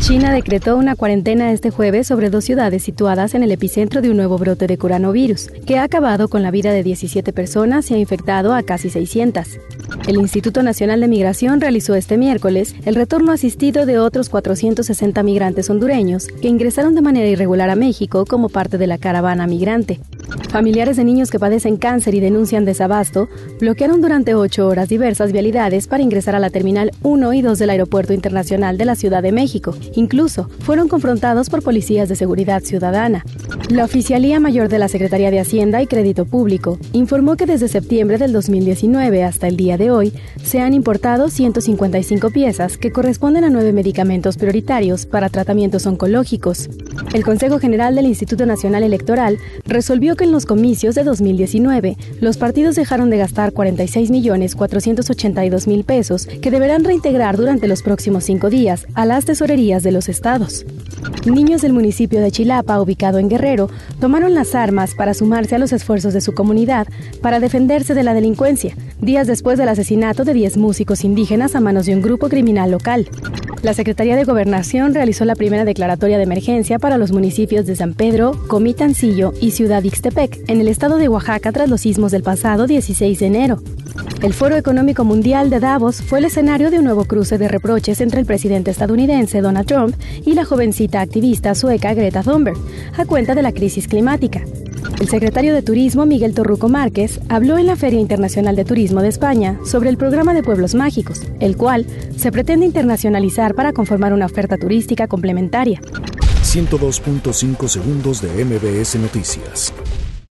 China decretó una cuarentena este jueves sobre dos ciudades situadas en el epicentro de un nuevo brote de coronavirus, que ha acabado con la vida de 17 personas y ha infectado a casi 600. El Instituto Nacional de Migración realizó este miércoles el retorno asistido de otros 460 migrantes hondureños que ingresaron de manera irregular a México como parte de la caravana migrante. Familiares de niños que padecen cáncer y denuncian desabasto bloquearon durante ocho horas diversas vialidades para ingresar a la Terminal 1 y 2 del Aeropuerto Internacional de la Ciudad de México. Incluso fueron confrontados por policías de seguridad ciudadana. La Oficialía Mayor de la Secretaría de Hacienda y Crédito Público informó que desde septiembre del 2019 hasta el día de hoy se han importado 155 piezas que corresponden a nueve medicamentos prioritarios para tratamientos oncológicos. El Consejo General del Instituto Nacional Electoral resolvió que en los comicios de 2019, los partidos dejaron de gastar 46 millones 482 mil pesos que deberán reintegrar durante los próximos cinco días a las tesorerías de los estados. Niños del municipio de Chilapa, ubicado en Tomaron las armas para sumarse a los esfuerzos de su comunidad para defenderse de la delincuencia, días después del asesinato de 10 músicos indígenas a manos de un grupo criminal local. La Secretaría de Gobernación realizó la primera declaratoria de emergencia para los municipios de San Pedro, Comitancillo y Ciudad Ixtepec, en el estado de Oaxaca tras los sismos del pasado 16 de enero. El Foro Económico Mundial de Davos fue el escenario de un nuevo cruce de reproches entre el presidente estadounidense Donald Trump y la jovencita activista sueca Greta Thunberg, a cuenta de la crisis climática. El secretario de Turismo, Miguel Torruco Márquez, habló en la Feria Internacional de Turismo de España sobre el programa de Pueblos Mágicos, el cual se pretende internacionalizar para conformar una oferta turística complementaria. 102.5 segundos de MBS Noticias.